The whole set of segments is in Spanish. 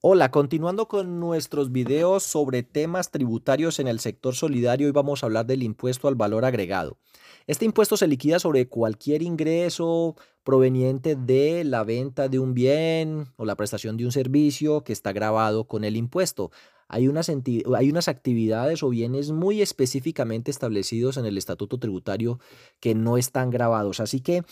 Hola, continuando con nuestros videos sobre temas tributarios en el sector solidario, hoy vamos a hablar del impuesto al valor agregado. Este impuesto se liquida sobre cualquier ingreso proveniente de la venta de un bien o la prestación de un servicio que está grabado con el impuesto. Hay unas, actividades o bienes muy específicamente establecidos en el estatuto tributario que no están grabados. Así que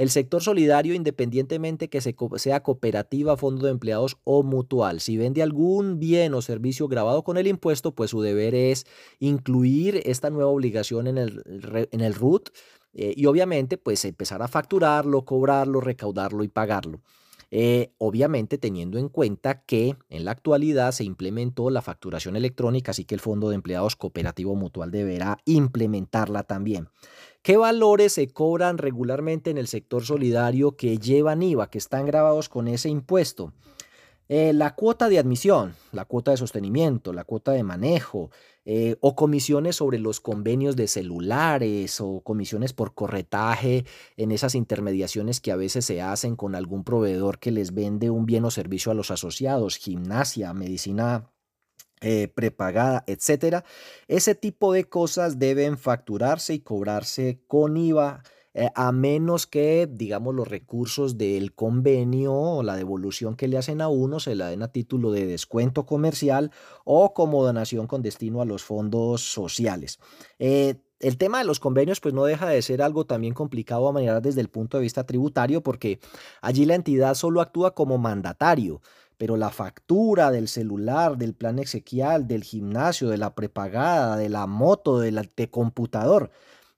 el sector solidario, independientemente que sea cooperativa, fondo de empleados o mutual, si vende algún bien o servicio grabado con el impuesto, pues su deber es incluir esta nueva obligación en el, en el RUT eh, y obviamente pues empezar a facturarlo, cobrarlo, recaudarlo y pagarlo. Eh, obviamente teniendo en cuenta que en la actualidad se implementó la facturación electrónica, así que el Fondo de Empleados Cooperativo Mutual deberá implementarla también. ¿Qué valores se cobran regularmente en el sector solidario que llevan IVA, que están grabados con ese impuesto? Eh, la cuota de admisión, la cuota de sostenimiento, la cuota de manejo, eh, o comisiones sobre los convenios de celulares o comisiones por corretaje en esas intermediaciones que a veces se hacen con algún proveedor que les vende un bien o servicio a los asociados, gimnasia, medicina eh, prepagada, etcétera. Ese tipo de cosas deben facturarse y cobrarse con IVA eh, a menos que, digamos, los recursos del convenio o la devolución que le hacen a uno se la den a título de descuento comercial o como donación con destino a los fondos sociales. Eh, el tema de los convenios pues no deja de ser algo también complicado a manejar desde el punto de vista tributario porque allí la entidad solo actúa como mandatario, pero la factura del celular, del plan exequial, del gimnasio, de la prepagada, de la moto, del computador,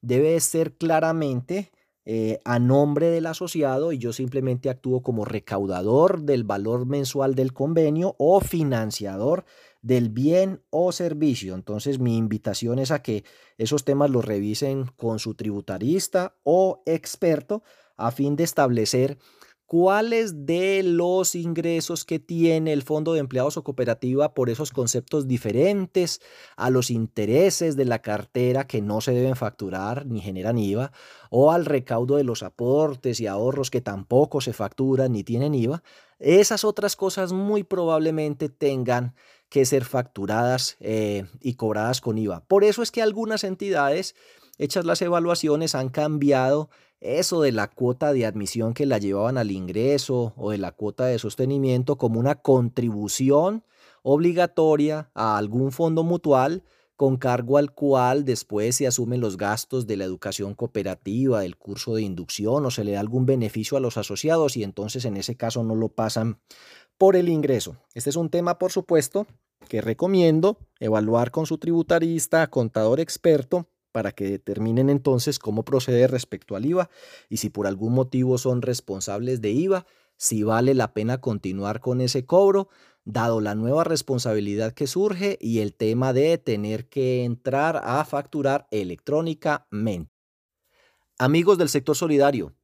debe ser claramente eh, a nombre del asociado y yo simplemente actúo como recaudador del valor mensual del convenio o financiador del bien o servicio. Entonces mi invitación es a que esos temas los revisen con su tributarista o experto a fin de establecer cuáles de los ingresos que tiene el fondo de empleados o cooperativa por esos conceptos diferentes a los intereses de la cartera que no se deben facturar ni generan IVA o al recaudo de los aportes y ahorros que tampoco se facturan ni tienen IVA, esas otras cosas muy probablemente tengan que ser facturadas eh, y cobradas con IVA. Por eso es que algunas entidades, hechas las evaluaciones, han cambiado eso de la cuota de admisión que la llevaban al ingreso o de la cuota de sostenimiento como una contribución obligatoria a algún fondo mutual con cargo al cual después se asumen los gastos de la educación cooperativa, del curso de inducción o se le da algún beneficio a los asociados y entonces en ese caso no lo pasan por el ingreso. Este es un tema, por supuesto, que recomiendo evaluar con su tributarista, contador experto, para que determinen entonces cómo proceder respecto al IVA y si por algún motivo son responsables de IVA, si vale la pena continuar con ese cobro, dado la nueva responsabilidad que surge y el tema de tener que entrar a facturar electrónicamente. Amigos del sector solidario,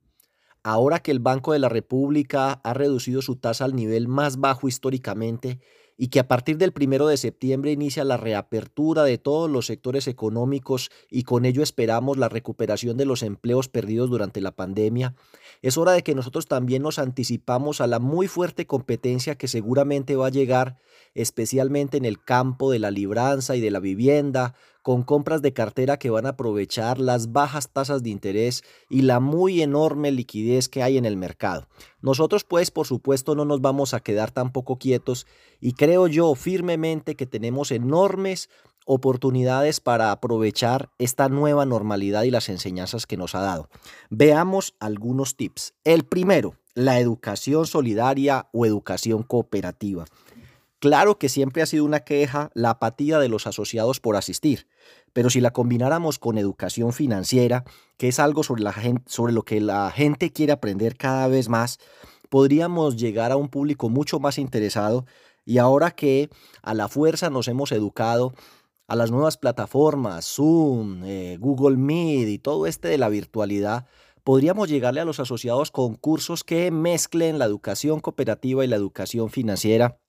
ahora que el Banco de la República ha reducido su tasa al nivel más bajo históricamente y que a partir del primero de septiembre inicia la reapertura de todos los sectores económicos y con ello esperamos la recuperación de los empleos perdidos durante la pandemia, es hora de que nosotros también nos anticipamos a la muy fuerte competencia que seguramente va a llegar, especialmente en el campo de la libranza y de la vivienda, con compras de cartera que van a aprovechar las bajas tasas de interés y la muy enorme liquidez que hay en el mercado. Nosotros pues por supuesto no nos vamos a quedar tampoco quietos y creo yo firmemente que tenemos enormes oportunidades para aprovechar esta nueva normalidad y las enseñanzas que nos ha dado. Veamos algunos tips. El primero, la educación solidaria o educación cooperativa. Claro que siempre ha sido una queja la apatía de los asociados por asistir, pero si la combináramos con educación financiera, que es algo sobre, lo que la gente quiere aprender cada vez más, podríamos llegar a un público mucho más interesado. Y ahora que a la fuerza nos hemos educado a las nuevas plataformas, Zoom, eh, Google Meet y todo este de la virtualidad, podríamos llegarle a los asociados con cursos que mezclen la educación cooperativa y la educación financiera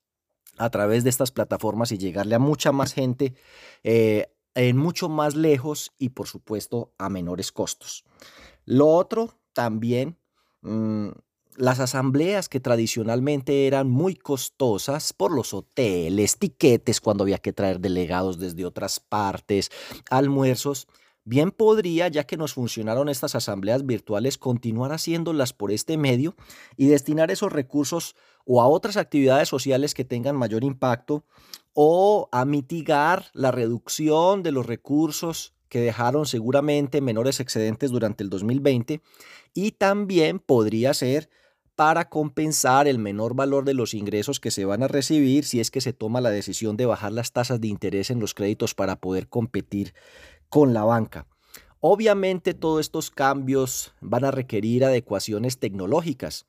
a través de estas plataformas y llegarle a mucha más gente eh, en mucho más lejos y por supuesto a menores costos. Lo otro también, mm, las asambleas que tradicionalmente eran muy costosas por los hoteles, tiquetes cuando había que traer delegados desde otras partes, almuerzos, bien podría, ya que nos funcionaron estas asambleas virtuales, continuar haciéndolas por este medio y destinar esos recursos o a otras actividades sociales que tengan mayor impacto o a mitigar la reducción de los recursos que dejaron seguramente menores excedentes durante el 2020 y también podría ser para compensar el menor valor de los ingresos que se van a recibir si es que se toma la decisión de bajar las tasas de interés en los créditos para poder competir con la banca. Obviamente todos estos cambios van a requerir adecuaciones tecnológicas,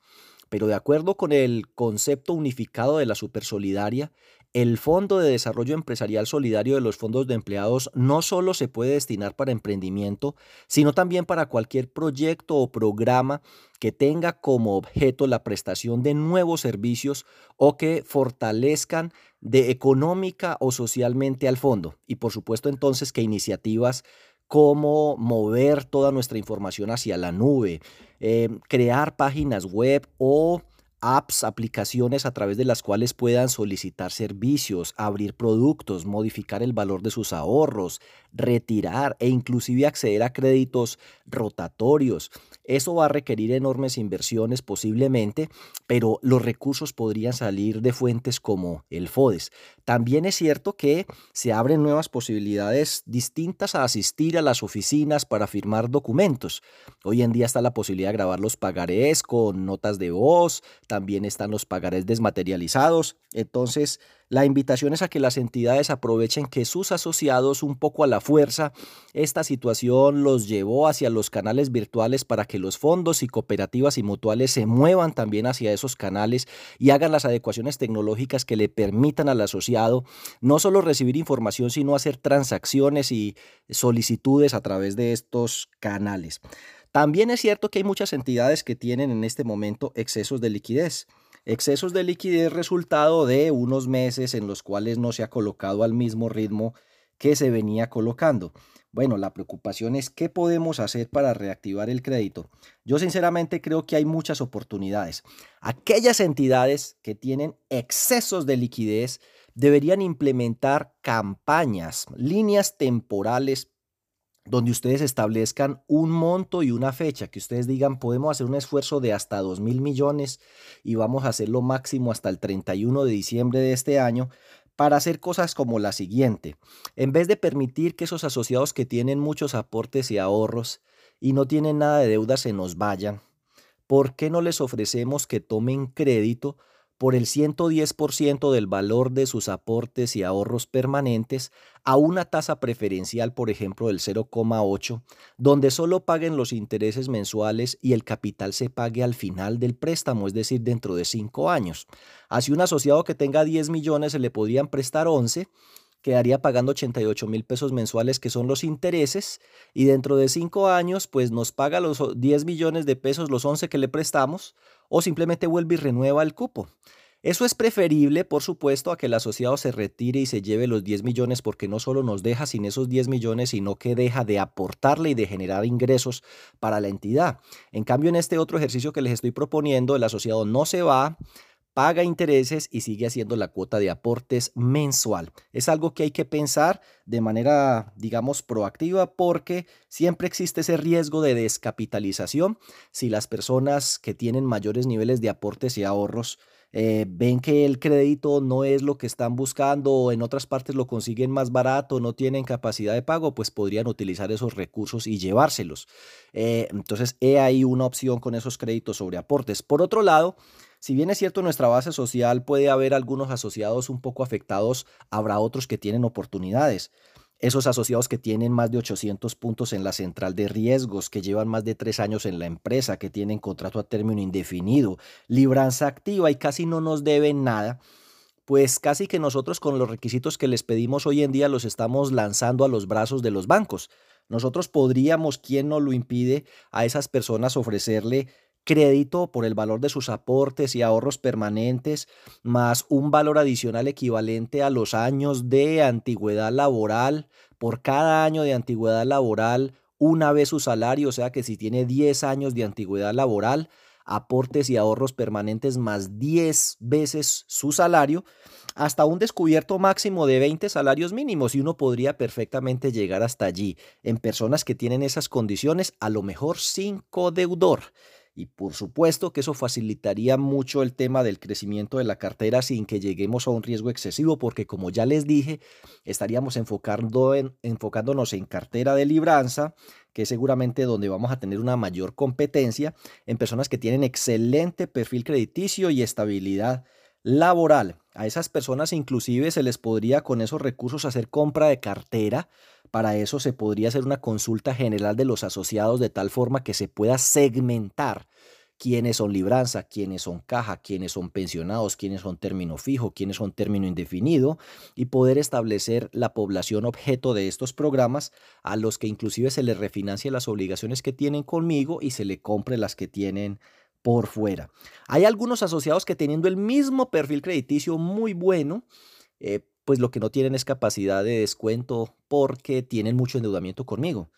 pero de acuerdo con el concepto unificado de la supersolidaria, el Fondo de Desarrollo Empresarial Solidario de los fondos de empleados no solo se puede destinar para emprendimiento, sino también para cualquier proyecto o programa que tenga como objeto la prestación de nuevos servicios o que fortalezcan de económica o socialmente al fondo. Y por supuesto entonces que iniciativas como mover toda nuestra información hacia la nube, eh, crear páginas web o apps, aplicaciones a través de las cuales puedan solicitar servicios, abrir productos, modificar el valor de sus ahorros, retirar e inclusive acceder a créditos rotatorios. Eso va a requerir enormes inversiones posiblemente, pero los recursos podrían salir de fuentes como el FODES. También es cierto que se abren nuevas posibilidades distintas a asistir a las oficinas para firmar documentos. Hoy en día está la posibilidad de grabar los pagarés con notas de voz, también están los pagarés desmaterializados. Entonces, la invitación es a que las entidades aprovechen que sus asociados un poco a la fuerza, esta situación los llevó hacia los canales virtuales para que los fondos y cooperativas y mutuales se muevan también hacia esos canales y hagan las adecuaciones tecnológicas que le permitan al asociado no solo recibir información, sino hacer transacciones y solicitudes a través de estos canales. También es cierto que hay muchas entidades que tienen en este momento excesos de liquidez. Excesos de liquidez resultado de unos meses en los cuales no se ha colocado al mismo ritmo que se venía colocando. Bueno, la preocupación es qué podemos hacer para reactivar el crédito. Yo sinceramente creo que hay muchas oportunidades. Aquellas entidades que tienen excesos de liquidez deberían implementar campañas, líneas temporales donde ustedes establezcan un monto y una fecha, que ustedes digan, podemos hacer un esfuerzo de hasta 2 mil millones y vamos a hacerlo máximo hasta el 31 de diciembre de este año para hacer cosas como la siguiente. En vez de permitir que esos asociados que tienen muchos aportes y ahorros y no tienen nada de deuda se nos vayan, ¿por qué no les ofrecemos que tomen crédito por el 110% del valor de sus aportes y ahorros permanentes a una tasa preferencial, por ejemplo, del 0,8, donde solo paguen los intereses mensuales y el capital se pague al final del préstamo, es decir, dentro de cinco años. Así un asociado que tenga 10 millones se le podrían prestar 11 quedaría pagando 88 mil pesos mensuales, que son los intereses, y dentro de cinco años, pues nos paga los 10 millones de pesos, los 11 que le prestamos, o simplemente vuelve y renueva el cupo. Eso es preferible, por supuesto, a que el asociado se retire y se lleve los 10 millones porque no solo nos deja sin esos 10 millones, sino que deja de aportarle y de generar ingresos para la entidad. En cambio, en este otro ejercicio que les estoy proponiendo, el asociado no se va, paga intereses y sigue haciendo la cuota de aportes mensual. Es algo que hay que pensar de manera, digamos, proactiva porque siempre existe ese riesgo de descapitalización si las personas que tienen mayores niveles de aportes y ahorros eh, ven que el crédito no es lo que están buscando o en otras partes lo consiguen más barato, no tienen capacidad de pago, pues podrían utilizar esos recursos y llevárselos. Eh, entonces, he ahí una opción con esos créditos sobre aportes. Por otro lado, si bien es cierto nuestra base social puede haber algunos asociados un poco afectados, habrá otros que tienen oportunidades. Esos asociados que tienen más de 800 puntos en la central de riesgos, que llevan más de tres años en la empresa, que tienen contrato a término indefinido, libranza activa y casi no nos deben nada, pues casi que nosotros con los requisitos que les pedimos hoy en día los estamos lanzando a los brazos de los bancos. Nosotros podríamos, ¿quién nos lo impide, a esas personas ofrecerle crédito por el valor de sus aportes y ahorros permanentes, más un valor adicional equivalente a los años de antigüedad laboral, por cada año de antigüedad laboral, una vez su salario, o sea que si tiene 10 años de antigüedad laboral, aportes y ahorros permanentes más 10 veces su salario, hasta un descubierto máximo de 20 salarios mínimos y uno podría perfectamente llegar hasta allí en personas que tienen esas condiciones, a lo mejor sin codeudor. Y por supuesto que eso facilitaría mucho el tema del crecimiento de la cartera sin que lleguemos a un riesgo excesivo, porque como ya les dije, estaríamos enfocando en, enfocándonos en cartera de libranza, que es seguramente donde vamos a tener una mayor competencia, en personas que tienen excelente perfil crediticio y estabilidad laboral. A esas personas inclusive se les podría con esos recursos hacer compra de cartera. Para eso se podría hacer una consulta general de los asociados de tal forma que se pueda segmentar quiénes son libranza, quiénes son caja, quiénes son pensionados, quiénes son término fijo, quiénes son término indefinido y poder establecer la población objeto de estos programas a los que inclusive se les refinancie las obligaciones que tienen conmigo y se le compre las que tienen por fuera. Hay algunos asociados que teniendo el mismo perfil crediticio muy bueno, eh, pues lo que no tienen es capacidad de descuento porque tienen mucho endeudamiento conmigo.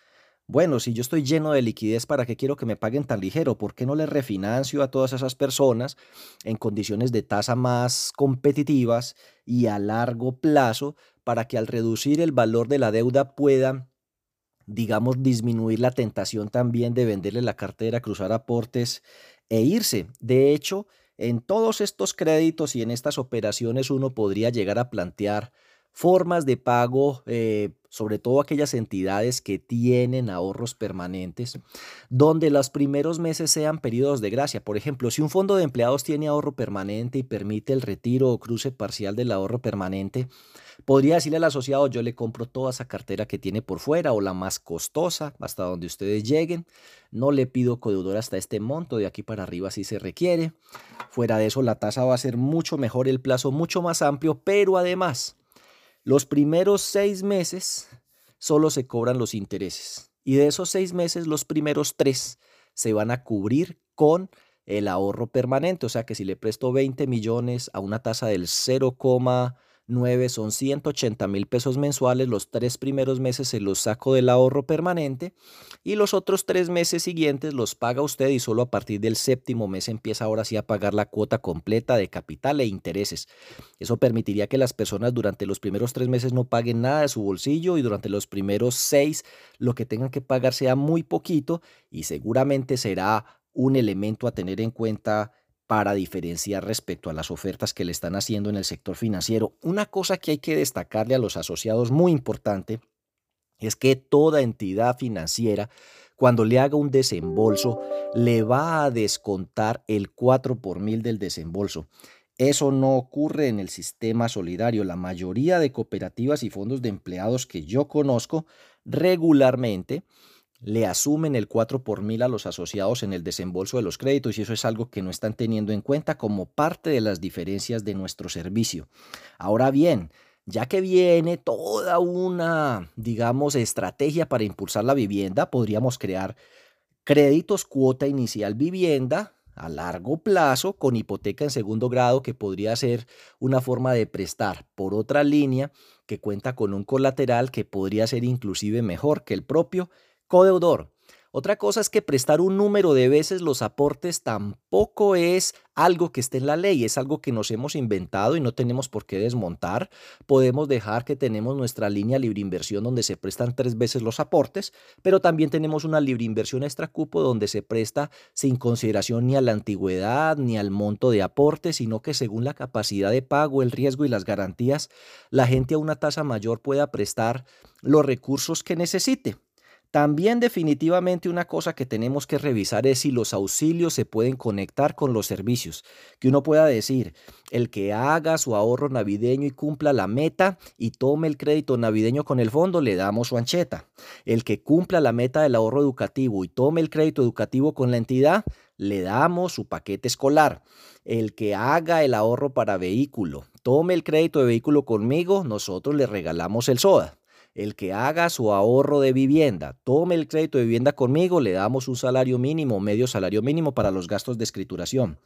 Bueno, si yo estoy lleno de liquidez, ¿para qué quiero que me paguen tan ligero? ¿Por qué no le refinancio a todas esas personas en condiciones de tasa más competitivas y a largo plazo para que al reducir el valor de la deuda puedan digamos, disminuir la tentación también de venderle la cartera, cruzar aportes e irse. De hecho, en todos estos créditos y en estas operaciones uno podría llegar a plantear formas de pago, eh, sobre todo aquellas entidades que tienen ahorros permanentes, donde los primeros meses sean periodos de gracia. Por ejemplo, si un fondo de empleados tiene ahorro permanente y permite el retiro o cruce parcial del ahorro permanente, podría decirle al asociado, yo le compro toda esa cartera que tiene por fuera o la más costosa hasta donde ustedes lleguen. No le pido codeudor hasta este monto, de aquí para arriba si se requiere. Fuera de eso, la tasa va a ser mucho mejor, el plazo mucho más amplio, pero además los primeros seis meses solo se cobran los intereses y de esos seis meses los primeros tres se van a cubrir con el ahorro permanente. O sea que si le presto 20 millones a una tasa del 0, 9 son 180 mil pesos mensuales, los tres primeros meses se los saco del ahorro permanente y los otros tres meses siguientes los paga usted y solo a partir del séptimo mes empieza ahora sí a pagar la cuota completa de capital e intereses. Eso permitiría que las personas durante los primeros tres meses no paguen nada de su bolsillo y durante los primeros seis lo que tengan que pagar sea muy poquito y seguramente será un elemento a tener en cuenta para diferenciar respecto a las ofertas que le están haciendo en el sector financiero. Una cosa que hay que destacarle a los asociados muy importante es que toda entidad financiera, cuando le haga un desembolso, le va a descontar el 4 por mil del desembolso. Eso no ocurre en el sistema solidario. La mayoría de cooperativas y fondos de empleados que yo conozco regularmente le asumen el 4 por mil a los asociados en el desembolso de los créditos y eso es algo que no están teniendo en cuenta como parte de las diferencias de nuestro servicio. Ahora bien, ya que viene toda una, digamos, estrategia para impulsar la vivienda, podríamos crear créditos cuota inicial vivienda a largo plazo con hipoteca en segundo grado que podría ser una forma de prestar por otra línea que cuenta con un colateral que podría ser inclusive mejor que el propio Codeudor. Otra cosa es que prestar un número de veces los aportes tampoco es algo que esté en la ley, es algo que nos hemos inventado y no tenemos por qué desmontar. Podemos dejar que tenemos nuestra línea libre inversión donde se prestan tres veces los aportes, pero también tenemos una libre inversión extra cupo donde se presta sin consideración ni a la antigüedad ni al monto de aporte, sino que según la capacidad de pago, el riesgo y las garantías, la gente a una tasa mayor pueda prestar los recursos que necesite. También definitivamente una cosa que tenemos que revisar es si los auxilios se pueden conectar con los servicios. Que uno pueda decir, el que haga su ahorro navideño y cumpla la meta y tome el crédito navideño con el fondo, le damos su ancheta. El que cumpla la meta del ahorro educativo y tome el crédito educativo con la entidad, le damos su paquete escolar. El que haga el ahorro para vehículo, tome el crédito de vehículo conmigo, nosotros le regalamos el SODA. El que haga su ahorro de vivienda, tome el crédito de vivienda conmigo, le damos un salario mínimo, medio salario mínimo para los gastos de escrituración.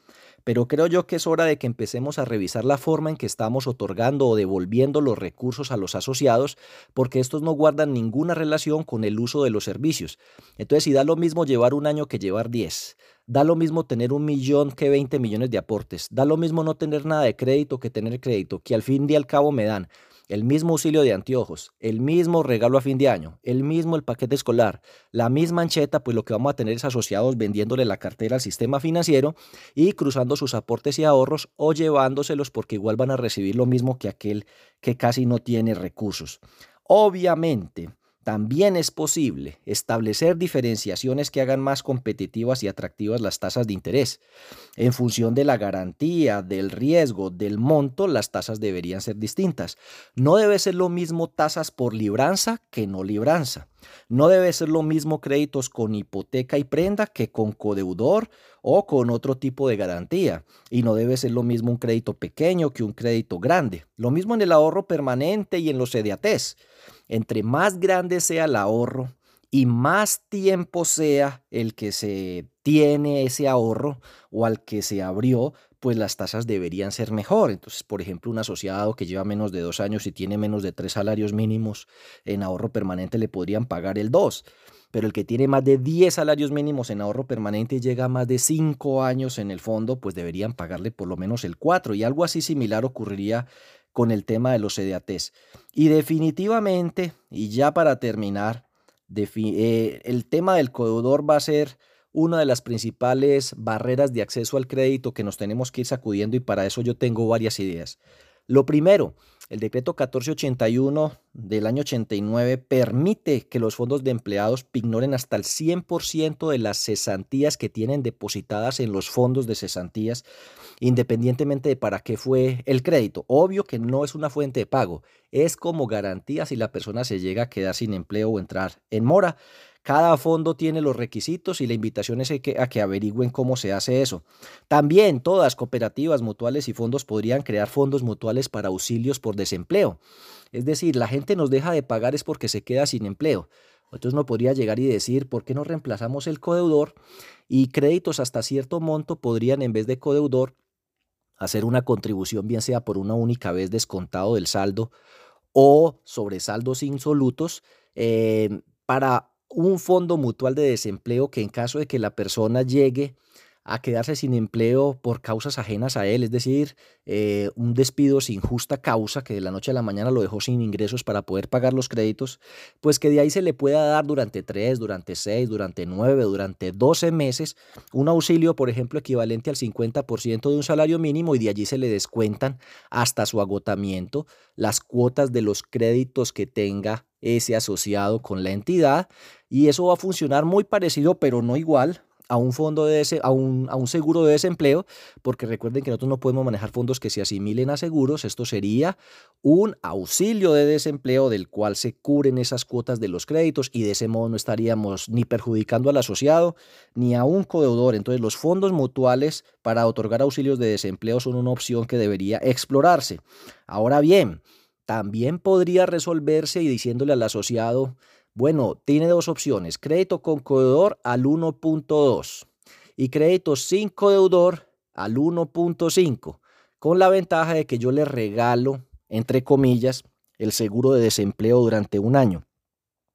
Pero creo yo que es hora de que empecemos a revisar la forma en que estamos otorgando o devolviendo los recursos a los asociados, porque estos no guardan ninguna relación con el uso de los servicios. Entonces, si da lo mismo llevar un año que llevar 10, Da lo mismo tener un millón que 20 millones de aportes. Da lo mismo no tener nada de crédito que tener crédito, que al fin y al cabo me dan el mismo auxilio de anteojos, el mismo regalo a fin de año, el mismo el paquete escolar, la misma ancheta, pues lo que vamos a tener es asociados vendiéndole la cartera al sistema financiero y cruzando sus aportes y ahorros o llevándoselos porque igual van a recibir lo mismo que aquel que casi no tiene recursos. Obviamente, también es posible establecer diferenciaciones que hagan más competitivas y atractivas las tasas de interés. En función de la garantía, del riesgo, del monto, las tasas deberían ser distintas. No debe ser lo mismo tasas por libranza que no libranza. No debe ser lo mismo créditos con hipoteca y prenda que con codeudor o con otro tipo de garantía. Y no debe ser lo mismo un crédito pequeño que un crédito grande. Lo mismo en el ahorro permanente y en los CDATs. Entre más grande sea el ahorro y más tiempo sea el que se tiene ese ahorro o al que se abrió, pues las tasas deberían ser mejor. Entonces, por ejemplo, un asociado que lleva menos de dos años y tiene menos de tres salarios mínimos en ahorro permanente le podrían pagar el 2. Pero el que tiene más de 10 salarios mínimos en ahorro permanente y llega a más de 5 años en el fondo, pues deberían pagarle por lo menos el 4. Y algo así similar ocurriría con el tema de los CDATs. Y definitivamente, y ya para terminar, eh, el tema del codedor va a ser una de las principales barreras de acceso al crédito que nos tenemos que ir sacudiendo y para eso yo tengo varias ideas. Lo primero, el decreto 1481 del año 89 permite que los fondos de empleados ignoren hasta el 100% de las cesantías que tienen depositadas en los fondos de cesantías, independientemente de para qué fue el crédito. Obvio que no es una fuente de pago, es como garantía si la persona se llega a quedar sin empleo o entrar en mora. Cada fondo tiene los requisitos y la invitación es a que, averigüen cómo se hace eso. También todas cooperativas, mutuales y fondos podrían crear fondos mutuales para auxilios por desempleo. Es decir, la gente nos deja de pagar es porque se queda sin empleo. Entonces no podría llegar y decir, ¿por qué no reemplazamos el codeudor? Y créditos hasta cierto monto podrían, en vez de codeudor, hacer una contribución, bien sea por una única vez descontado del saldo o sobre saldos insolutos, eh, para un fondo mutual de desempleo que en caso de que la persona llegue a quedarse sin empleo por causas ajenas a él, es decir, eh, un despido sin justa causa que de la noche a la mañana lo dejó sin ingresos para poder pagar los créditos, pues que de ahí se le pueda dar durante tres, durante seis, durante nueve, durante doce meses un auxilio, por ejemplo, equivalente al 50% de un salario mínimo y de allí se le descuentan hasta su agotamiento las cuotas de los créditos que tenga ese asociado con la entidad y eso va a funcionar muy parecido pero no igual a un fondo de ese, a un, a un seguro de desempleo, porque recuerden que nosotros no podemos manejar fondos que se asimilen a seguros, esto sería un auxilio de desempleo del cual se cubren esas cuotas de los créditos y de ese modo no estaríamos ni perjudicando al asociado ni a un codeudor. Entonces los fondos mutuales para otorgar auxilios de desempleo son una opción que debería explorarse. Ahora bien, también podría resolverse y diciéndole al asociado, bueno, tiene dos opciones, crédito con codeudor al 1.2 y crédito sin codeudor al 1.5, con la ventaja de que yo le regalo, entre comillas, el seguro de desempleo durante un año.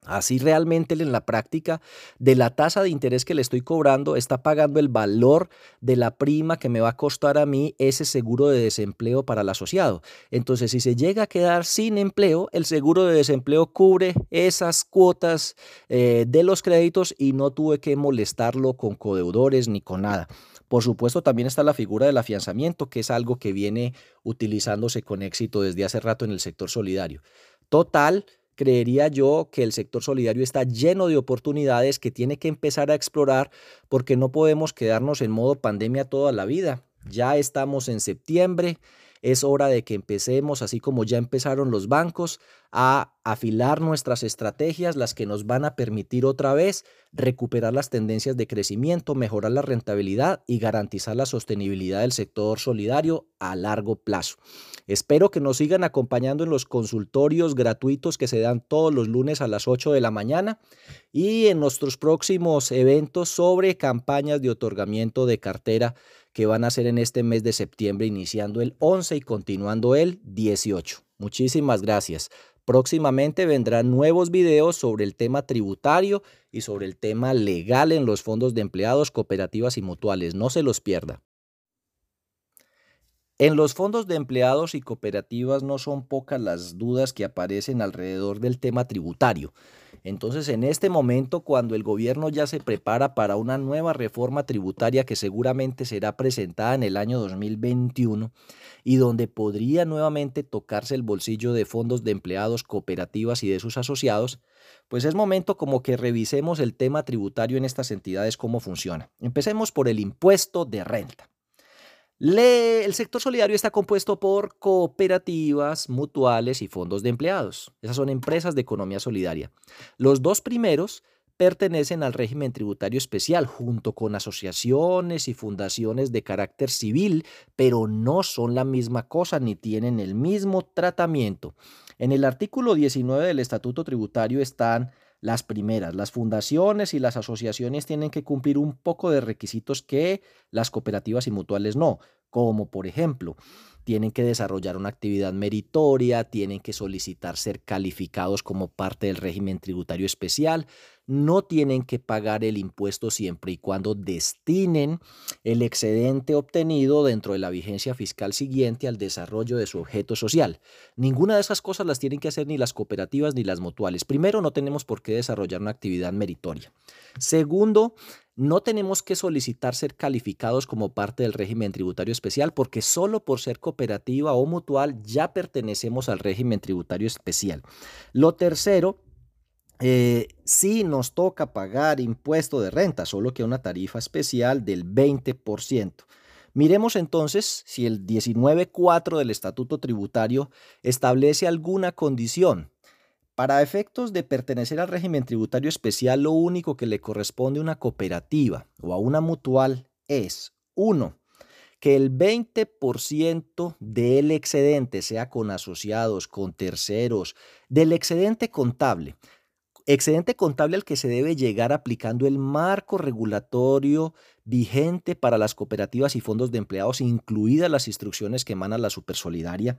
Así realmente en la práctica de la tasa de interés que le estoy cobrando está pagando el valor de la prima que me va a costar a mí ese seguro de desempleo para el asociado. Entonces, si se llega a quedar sin empleo, el seguro de desempleo cubre esas cuotas eh, de los créditos y no tuve que molestarlo con codeudores ni con nada. Por supuesto, también está la figura del afianzamiento, que es algo que viene utilizándose con éxito desde hace rato en el sector solidario. Total, creería yo que el sector solidario está lleno de oportunidades que tiene que empezar a explorar porque no podemos quedarnos en modo pandemia toda la vida. Ya estamos en septiembre, es hora de que empecemos, así como ya empezaron los bancos, a afilar nuestras estrategias, las que nos van a permitir otra vez recuperar las tendencias de crecimiento, mejorar la rentabilidad y garantizar la sostenibilidad del sector solidario a largo plazo. Espero que nos sigan acompañando en los consultorios gratuitos que se dan todos los lunes a las 8 de la mañana y en nuestros próximos eventos sobre campañas de otorgamiento de cartera que van a ser en este mes de septiembre, iniciando el 11 y continuando el 18. Muchísimas gracias. Próximamente vendrán nuevos videos sobre el tema tributario y sobre el tema legal en los fondos de empleados, cooperativas y mutuales. No se los pierda. En los fondos de empleados y cooperativas no son pocas las dudas que aparecen alrededor del tema tributario. Entonces, en este momento, cuando el gobierno ya se prepara para una nueva reforma tributaria que seguramente será presentada en el año 2021 y donde podría nuevamente tocarse el bolsillo de fondos de empleados, cooperativas y de sus asociados, pues es momento como que revisemos el tema tributario en estas entidades, cómo funciona. Empecemos por el impuesto de renta el sector solidario está compuesto por cooperativas, mutuales y fondos de empleados. Esas son empresas de economía solidaria. Los dos primeros pertenecen al régimen tributario especial junto con asociaciones y fundaciones de carácter civil, pero no son la misma cosa ni tienen el mismo tratamiento. En el artículo 19 del Estatuto Tributario están las primeras, las fundaciones y las asociaciones tienen que cumplir un poco de requisitos que las cooperativas y mutuales no, como por ejemplo, tienen que desarrollar una actividad meritoria, tienen que solicitar ser calificados como parte del régimen tributario especial, no tienen que pagar el impuesto siempre y cuando destinen el excedente obtenido dentro de la vigencia fiscal siguiente al desarrollo de su objeto social. Ninguna de esas cosas las tienen que hacer ni las cooperativas ni las mutuales. Primero, no tenemos por qué desarrollar una actividad meritoria. Segundo, no tenemos que solicitar ser calificados como parte del régimen tributario especial porque solo por ser cooperativa o mutual ya pertenecemos al régimen tributario especial. Lo tercero, eh, sí nos toca pagar impuesto de renta, solo que una tarifa especial del 20%. Miremos entonces si el 19.4 del Estatuto Tributario establece alguna condición para efectos de pertenecer al régimen tributario especial, lo único que le corresponde a una cooperativa o a una mutual es, uno, que el 20% del excedente, sea con asociados, con terceros, del excedente contable, excedente contable al que se debe llegar aplicando el marco regulatorio vigente para las cooperativas y fondos de empleados, incluidas las instrucciones que emana la Supersolidaria,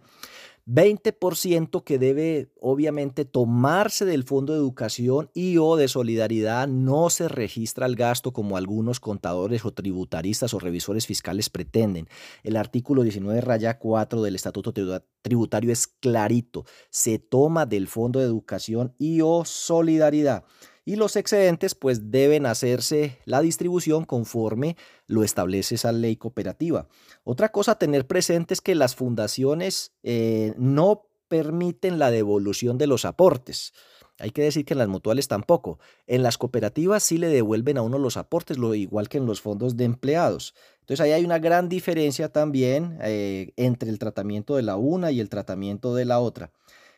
20% que debe obviamente tomarse del Fondo de Educación y o de Solidaridad. No se registra el gasto como algunos contadores o tributaristas o revisores fiscales pretenden. El artículo 19 raya 4 del Estatuto Tributario es clarito, se toma del Fondo de Educación y o Solidaridad y los excedentes pues deben hacerse la distribución conforme lo establece esa ley cooperativa. Otra cosa a tener presente es que las fundaciones eh, no permiten la devolución de los aportes. Hay que decir que en las mutuales tampoco. En las cooperativas sí le devuelven a uno los aportes, lo igual que en los fondos de empleados. Entonces ahí hay una gran diferencia también eh, entre el tratamiento de la una y el tratamiento de la otra.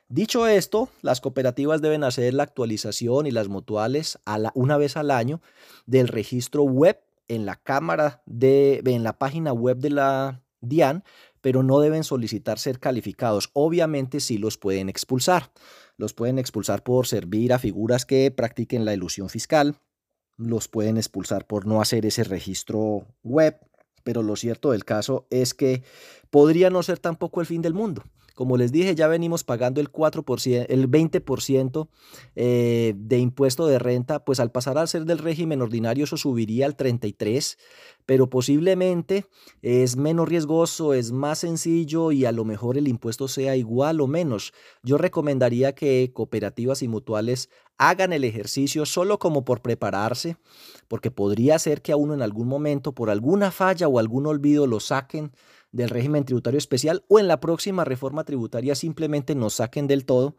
Dicho esto, las cooperativas deben hacer la actualización y las mutuales una vez al año del registro web en la cámara de en la página web de la DIAN, pero no deben solicitar ser calificados. Obviamente sí los pueden expulsar. Los pueden expulsar por servir a figuras que practiquen la ilusión fiscal, los pueden expulsar por no hacer ese registro web, pero lo cierto del caso es que podría no ser tampoco el fin del mundo. Como les dije, ya venimos pagando el 4%, el 20% eh, de impuesto de renta, pues al pasar a ser del régimen ordinario eso subiría al 33%, pero posiblemente es menos riesgoso, es más sencillo y a lo mejor el impuesto sea igual o menos. Yo recomendaría que cooperativas y mutuales hagan el ejercicio solo como por prepararse, porque podría ser que a uno en algún momento, por alguna falla o algún olvido, lo saquen del régimen tributario especial o en la próxima reforma tributaria simplemente nos saquen del todo,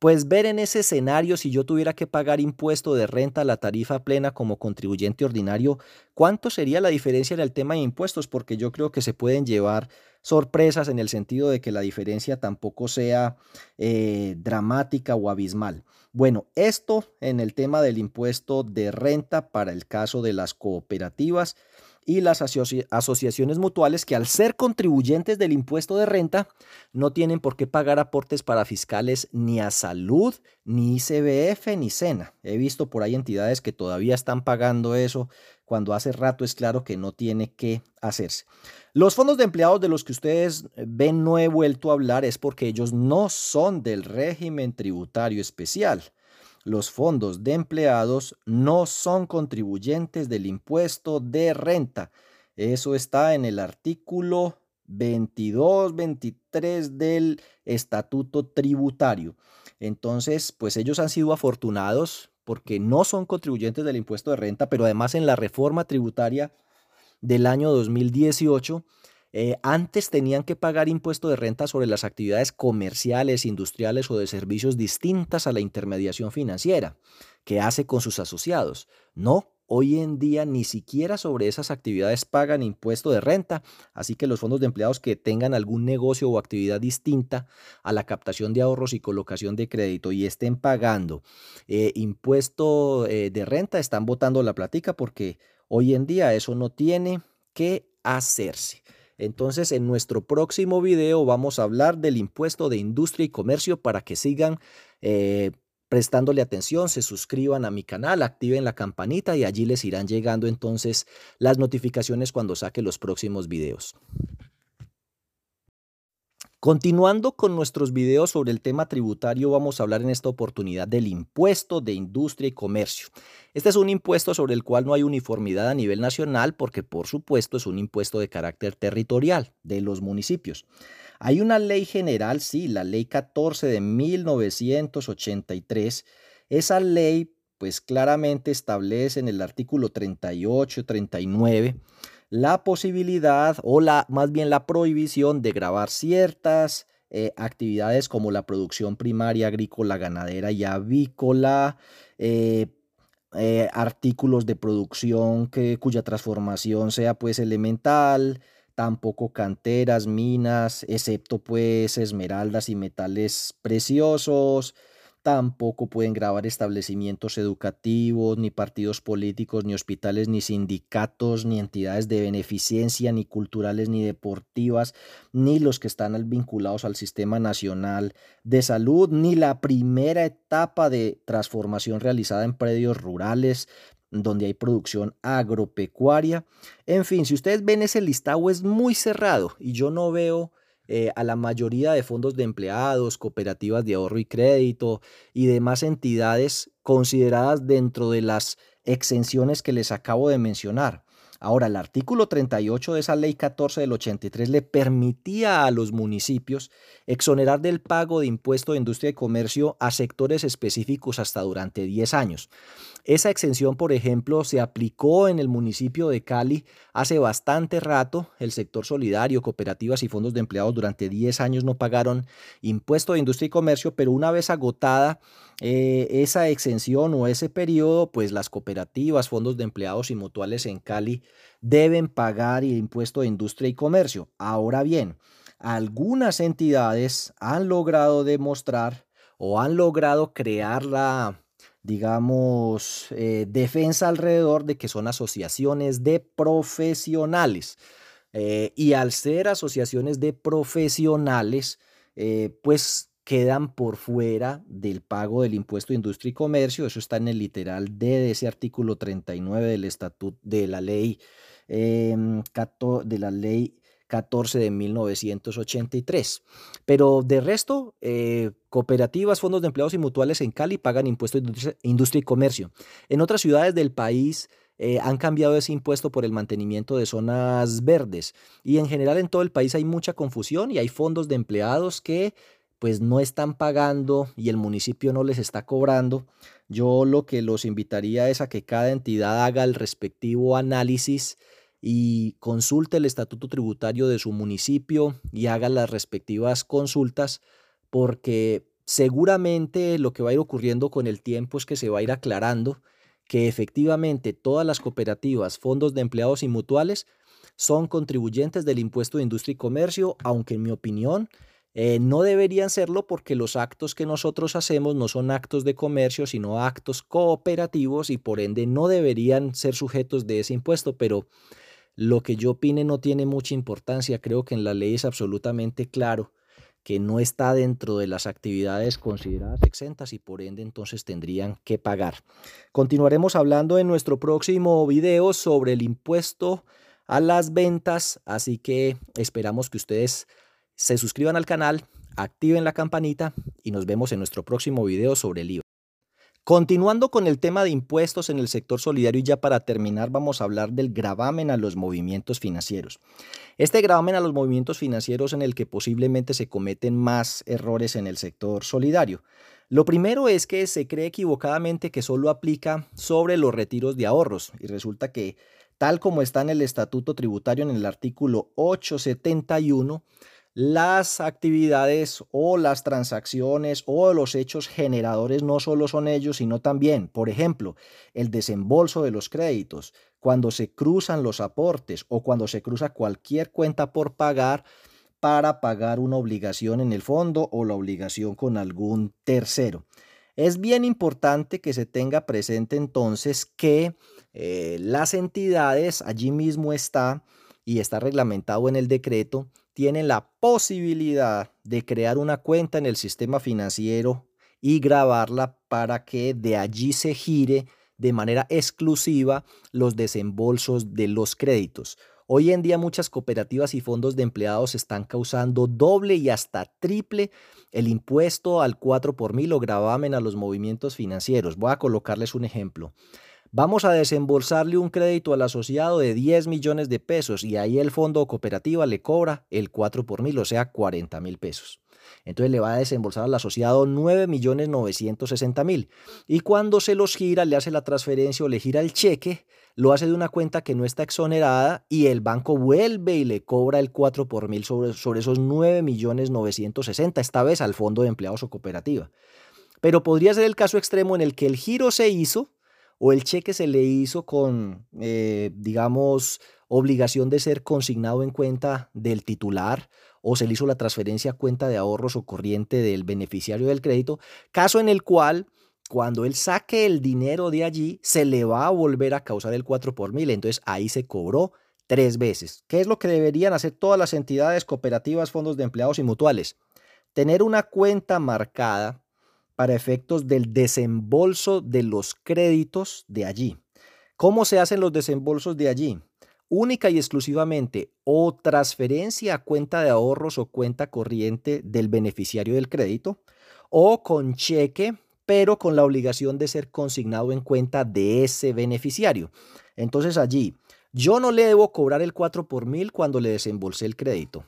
pues ver en ese escenario si yo tuviera que pagar impuesto de renta a la tarifa plena como contribuyente ordinario, ¿cuánto sería la diferencia en el tema de impuestos? Porque yo creo que se pueden llevar sorpresas en el sentido de que la diferencia tampoco sea eh, dramática o abismal. Bueno, esto en el tema del impuesto de renta para el caso de las cooperativas y las asociaciones mutuales que al ser contribuyentes del impuesto de renta no tienen por qué pagar aportes para fiscales ni a salud, ni ICBF, ni SENA. He visto por ahí entidades que todavía están pagando eso cuando hace rato es claro que no tiene que hacerse. Los fondos de empleados de los que ustedes ven no he vuelto a hablar es porque ellos no son del régimen tributario especial. Los fondos de empleados no son contribuyentes del impuesto de renta. Eso está en el artículo 22, 23 del estatuto tributario. Entonces, pues ellos han sido afortunados porque no son contribuyentes del impuesto de renta, pero además en la reforma tributaria del año 2018, eh, antes tenían que pagar impuesto de renta sobre las actividades comerciales, industriales o de servicios distintas a la intermediación financiera que hace con sus asociados. No, Hoy en día ni siquiera sobre esas actividades pagan impuesto de renta, así que los fondos de empleados que tengan algún negocio o actividad distinta a la captación de ahorros y colocación de crédito y estén pagando eh, impuesto eh, de renta están botando la platica porque hoy en día eso no tiene que hacerse. Entonces, en nuestro próximo video vamos a hablar del impuesto de industria y comercio para que sigan eh, prestándole atención, se suscriban a mi canal, activen la campanita y allí les irán llegando entonces las notificaciones cuando saque los próximos videos. Continuando con nuestros videos sobre el tema tributario, vamos a hablar en esta oportunidad del impuesto de industria y comercio. Este es un impuesto sobre el cual no hay uniformidad a nivel nacional porque por supuesto es un impuesto de carácter territorial de los municipios. Hay una ley general, sí, la ley 14 de 1983. Esa ley pues claramente establece en el artículo 38 y 39 la posibilidad o la más bien la prohibición de grabar ciertas eh, actividades como la producción primaria agrícola, ganadera y avícola, eh, eh, artículos de producción que, cuya transformación sea pues elemental, tampoco canteras, minas, excepto pues esmeraldas y metales preciosos. Tampoco pueden grabar establecimientos educativos, ni partidos políticos, ni hospitales, ni sindicatos, ni entidades de beneficencia, ni culturales, ni deportivas, ni los que están vinculados al Sistema Nacional de Salud, ni la primera etapa de transformación realizada en predios rurales, donde hay producción agropecuaria. En fin, si ustedes ven ese listado es muy cerrado y yo no veo eh, a la mayoría de fondos de empleados, cooperativas de ahorro y crédito y demás entidades consideradas dentro de las exenciones que les acabo de mencionar. Ahora, el artículo 38 de esa ley 14 del 83 le permitía a los municipios exonerar del pago de impuesto de industria y comercio a sectores específicos hasta durante 10 años. Esa exención, por ejemplo, se aplicó en el municipio de Cali hace bastante rato. El sector solidario, cooperativas y fondos de empleados durante 10 años no pagaron impuesto de industria y comercio, pero una vez agotada eh, esa exención o ese periodo, pues las cooperativas, fondos de empleados y mutuales en Cali deben pagar el impuesto de industria y comercio. Ahora bien, algunas entidades han logrado demostrar o han logrado crear la digamos, eh, defensa alrededor de que son asociaciones de profesionales. Eh, y al ser asociaciones de profesionales, eh, pues quedan por fuera del pago del impuesto de industria y comercio. Eso está en el literal D de ese artículo 39 del estatuto de la ley, em, de la ley 14 de 1983. Pero de resto, eh, cooperativas, fondos de empleados y mutuales en Cali pagan impuestos de industria y comercio. En otras ciudades del país eh, han cambiado ese impuesto por el mantenimiento de zonas verdes. Y en general en todo el país hay mucha confusión y hay fondos de empleados que pues no están pagando y el municipio no les está cobrando. Yo lo que los invitaría es a que cada entidad haga el respectivo análisis y consulte el estatuto tributario de su municipio y haga las respectivas consultas porque seguramente lo que va a ir ocurriendo con el tiempo es que se va a ir aclarando que efectivamente todas las cooperativas, fondos de empleados y mutuales son contribuyentes del impuesto de industria y comercio, aunque en mi opinión eh, no deberían serlo porque los actos que nosotros hacemos no son actos de comercio, sino actos cooperativos y por ende no deberían ser sujetos de ese impuesto, pero lo que yo opine no tiene mucha importancia. Creo que en la ley es absolutamente claro que no está dentro de las actividades consideradas exentas y por ende entonces tendrían que pagar. Continuaremos hablando en nuestro próximo video sobre el impuesto a las ventas, así que esperamos que ustedes se suscriban al canal, activen la campanita y nos vemos en nuestro próximo video sobre el IVA. Continuando con el tema de impuestos en el sector solidario y ya para terminar vamos a hablar del gravamen a los movimientos financieros. Este gravamen a los movimientos financieros en el que posiblemente se cometen más errores en el sector solidario. Lo primero es que se cree equivocadamente que solo aplica sobre los retiros de ahorros y resulta que tal como está en el estatuto tributario en el artículo 871, las actividades o las transacciones o los hechos generadores no solo son ellos, sino también, por ejemplo, el desembolso de los créditos, cuando se cruzan los aportes o cuando se cruza cualquier cuenta por pagar para pagar una obligación en el fondo o la obligación con algún tercero. Es bien importante que se tenga presente entonces que eh, las entidades, allí mismo está y está reglamentado en el decreto, tienen la posibilidad de crear una cuenta en el sistema financiero y grabarla para que de allí se gire de manera exclusiva los desembolsos de los créditos. Hoy en día muchas cooperativas y fondos de empleados están causando doble y hasta triple el impuesto al 4 por mil o gravamen a los movimientos financieros. Voy a colocarles un ejemplo. Vamos a desembolsarle un crédito al asociado de 10 millones de pesos y ahí el fondo cooperativa le cobra el 4 por mil, o sea, 40 mil pesos. Entonces le va a desembolsar al asociado 9 millones 960 mil. Y cuando se los gira, le hace la transferencia o le gira el cheque, lo hace de una cuenta que no está exonerada y el banco vuelve y le cobra el 4 por mil sobre, sobre esos 9 millones 960, esta vez al fondo de empleados o cooperativa. Pero podría ser el caso extremo en el que el giro se hizo, o el cheque se le hizo con, eh, digamos, obligación de ser consignado en cuenta del titular o se le hizo la transferencia a cuenta de ahorros o corriente del beneficiario del crédito, caso en el cual cuando él saque el dinero de allí se le va a volver a causar el 4 por mil, entonces ahí se cobró tres veces. ¿Qué es lo que deberían hacer todas las entidades cooperativas, fondos de empleados y mutuales? Tener una cuenta marcada para efectos del desembolso de los créditos de allí. ¿Cómo se hacen los desembolsos de allí? Única y exclusivamente o transferencia a cuenta de ahorros o cuenta corriente del beneficiario del crédito o con cheque, pero con la obligación de ser consignado en cuenta de ese beneficiario. Entonces allí, yo no le debo cobrar el 4 por mil cuando le desembolsé el crédito.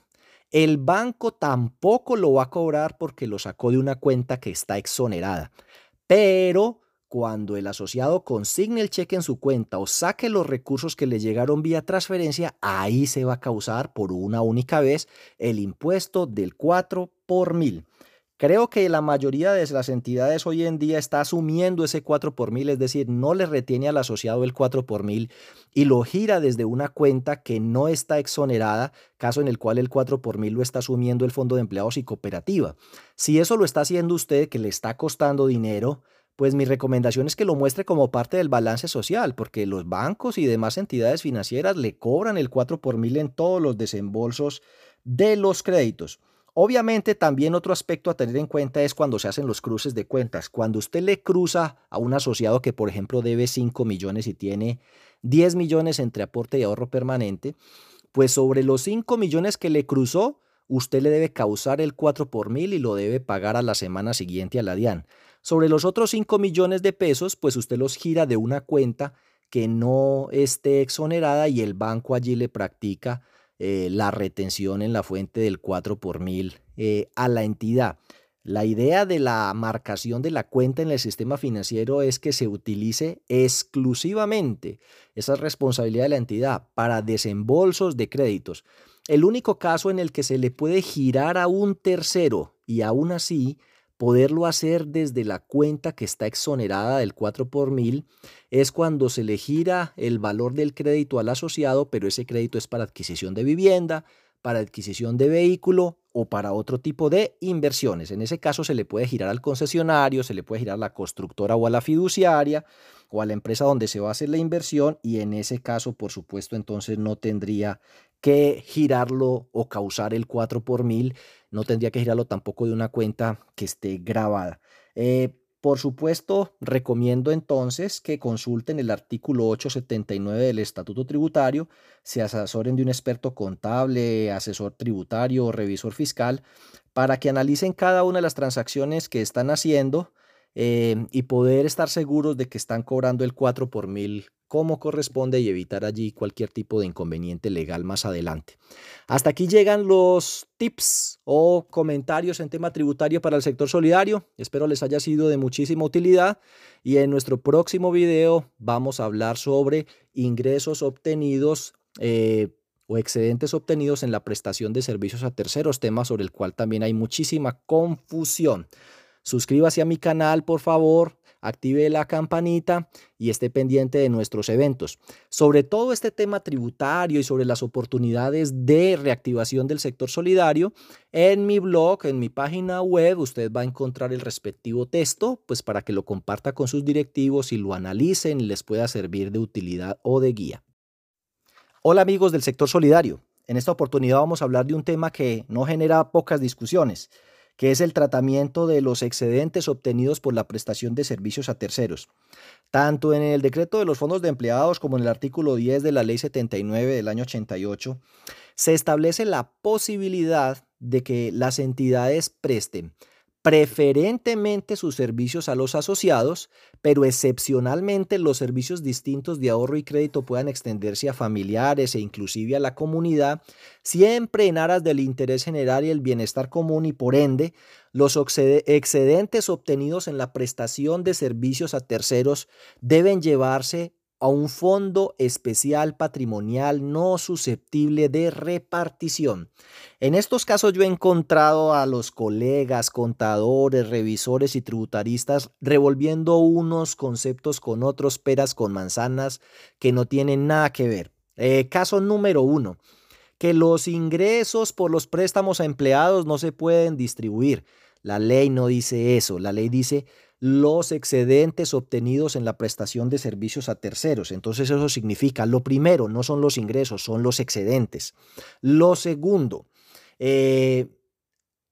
El banco tampoco lo va a cobrar porque lo sacó de una cuenta que está exonerada. Pero cuando el asociado consigne el cheque en su cuenta o saque los recursos que le llegaron vía transferencia, ahí se va a causar por una única vez el impuesto del 4 por mil. Creo que la mayoría de las entidades hoy en día está asumiendo ese 4 por mil, es decir, no le retiene al asociado el 4 por mil y lo gira desde una cuenta que no está exonerada, caso en el cual el 4 por mil lo está asumiendo el Fondo de Empleados y Cooperativa. Si eso lo está haciendo usted, que le está costando dinero, pues mi recomendación es que lo muestre como parte del balance social, porque los bancos y demás entidades financieras le cobran el 4 por mil en todos los desembolsos de los créditos. Obviamente también otro aspecto a tener en cuenta es cuando se hacen los cruces de cuentas. Cuando usted le cruza a un asociado que por ejemplo debe 5 millones y tiene 10 millones entre aporte y ahorro permanente, pues sobre los 5 millones que le cruzó, usted le debe causar el 4 por mil y lo debe pagar a la semana siguiente a la DIAN. Sobre los otros 5 millones de pesos, pues usted los gira de una cuenta que no esté exonerada y el banco allí le practica eh, la retención en la fuente del 4 por mil eh, a la entidad. La idea de la marcación de la cuenta en el sistema financiero es que se utilice exclusivamente esa responsabilidad de la entidad para desembolsos de créditos. El único caso en el que se le puede girar a un tercero y aún así poderlo hacer desde la cuenta que está exonerada del 4 por mil es cuando se le gira el valor del crédito al asociado, pero ese crédito es para adquisición de vivienda, para adquisición de vehículo o para otro tipo de inversiones. En ese caso se le puede girar al concesionario, se le puede girar a la constructora o a la fiduciaria o a la empresa donde se va a hacer la inversión y en ese caso, por supuesto, entonces no tendría que girarlo o causar el 4 por mil. No tendría que girarlo tampoco de una cuenta que esté grabada. Eh, por supuesto, recomiendo entonces que consulten el artículo 879 del Estatuto Tributario, se asesoren de un experto contable, asesor tributario o revisor fiscal, para que analicen cada una de las transacciones que están haciendo eh, y poder estar seguros de que están cobrando el 4 por mil como corresponde y evitar allí cualquier tipo de inconveniente legal más adelante. Hasta aquí llegan los tips o comentarios en tema tributario para el sector solidario. Espero les haya sido de muchísima utilidad y en nuestro próximo video vamos a hablar sobre ingresos obtenidos eh, o excedentes obtenidos en la prestación de servicios a terceros, tema sobre el cual también hay muchísima confusión. Suscríbase a mi canal, por favor, active la campanita y esté pendiente de nuestros eventos. Sobre todo este tema tributario y sobre las oportunidades de reactivación del sector solidario, en mi blog, en mi página web, usted va a encontrar el respectivo texto, pues para que lo comparta con sus directivos y lo analicen y les pueda servir de utilidad o de guía. Hola amigos del sector solidario. En esta oportunidad vamos a hablar de un tema que no genera pocas discusiones que es el tratamiento de los excedentes obtenidos por la prestación de servicios a terceros. Tanto en el decreto de los fondos de empleados como en el artículo 10 de la ley 79 del año 88, se establece la posibilidad de que las entidades presten preferentemente sus servicios a los asociados, pero excepcionalmente los servicios distintos de ahorro y crédito puedan extenderse a familiares e inclusive a la comunidad, siempre en aras del interés general y el bienestar común y por ende los excedentes obtenidos en la prestación de servicios a terceros deben llevarse a un fondo especial patrimonial no susceptible de repartición. En estos casos yo he encontrado a los colegas, contadores, revisores y tributaristas revolviendo unos conceptos con otros, peras con manzanas, que no tienen nada que ver. Eh, caso número uno, que los ingresos por los préstamos a empleados no se pueden distribuir. La ley no dice eso, la ley dice los excedentes obtenidos en la prestación de servicios a terceros. Entonces eso significa, lo primero, no son los ingresos, son los excedentes. Lo segundo, eh,